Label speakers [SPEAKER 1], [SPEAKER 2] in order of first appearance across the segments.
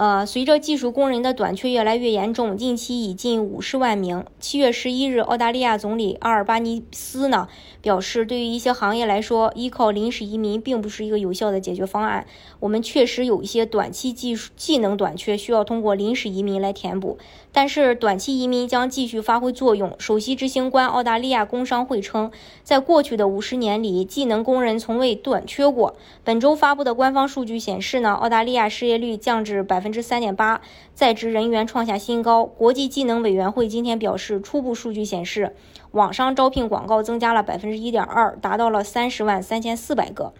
[SPEAKER 1] 呃，随着技术工人的短缺越来越严重，近期已近五十万名。七月十一日，澳大利亚总理阿尔巴尼斯呢表示，对于一些行业来说，依靠临时移民并不是一个有效的解决方案。我们确实有一些短期技术技能短缺，需要通过临时移民来填补。但是，短期移民将继续发挥作用。首席执行官澳大利亚工商会称，在过去的五十年里，技能工人从未短缺过。本周发布的官方数据显示呢，澳大利亚失业率降至百分。之三点八，在职人员创下新高。国际技能委员会今天表示，初步数据显示，网上招聘广告增加了百分之一点二，达到了三十万三千四百个。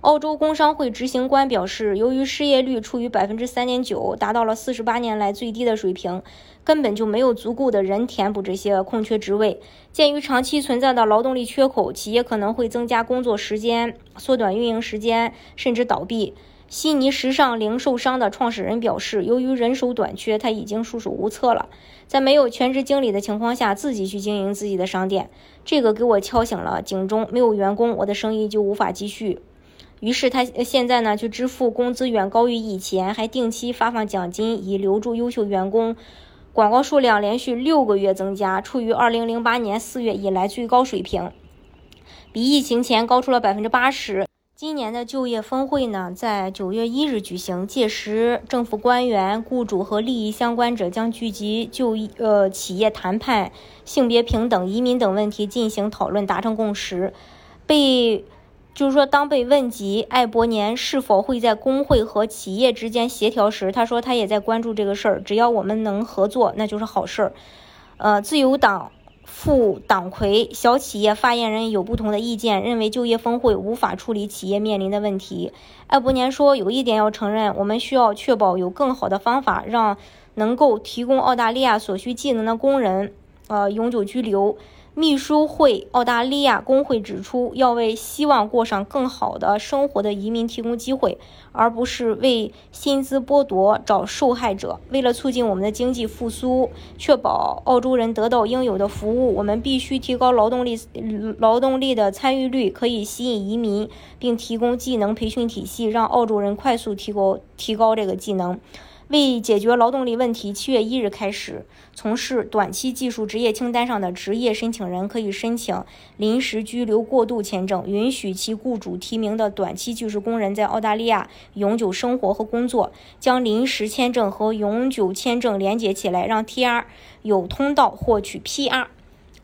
[SPEAKER 1] 澳洲工商会执行官表示，由于失业率处于百分之三点九，达到了四十八年来最低的水平，根本就没有足够的人填补这些空缺职位。鉴于长期存在的劳动力缺口，企业可能会增加工作时间，缩短运营时间，甚至倒闭。悉尼时尚零售商的创始人表示，由于人手短缺，他已经束手无策了。在没有全职经理的情况下，自己去经营自己的商店，这个给我敲醒了警钟。没有员工，我的生意就无法继续。于是他现在呢，就支付工资远高于以前，还定期发放奖金以留住优秀员工。广告数量连续六个月增加，处于二零零八年四月以来最高水平，比疫情前高出了百分之八十。今年的就业峰会呢，在九月一日举行，届时政府官员、雇主和利益相关者将聚集就呃企业谈判、性别平等、移民等问题进行讨论，达成共识。被就是说，当被问及艾伯年是否会在工会和企业之间协调时，他说他也在关注这个事儿。只要我们能合作，那就是好事儿。呃，自由党。副党魁小企业发言人有不同的意见，认为就业峰会无法处理企业面临的问题。艾伯年说：“有一点要承认，我们需要确保有更好的方法，让能够提供澳大利亚所需技能的工人，呃，永久居留。”秘书会澳大利亚工会指出，要为希望过上更好的生活的移民提供机会，而不是为薪资剥夺找受害者。为了促进我们的经济复苏，确保澳洲人得到应有的服务，我们必须提高劳动力劳动力的参与率，可以吸引移民，并提供技能培训体系，让澳洲人快速提高提高这个技能。为解决劳动力问题，七月一日开始，从事短期技术职业清单上的职业申请人可以申请临时居留过渡签证，允许其雇主提名的短期技术工人在澳大利亚永久生活和工作，将临时签证和永久签证连接起来，让 TR 有通道获取 PR。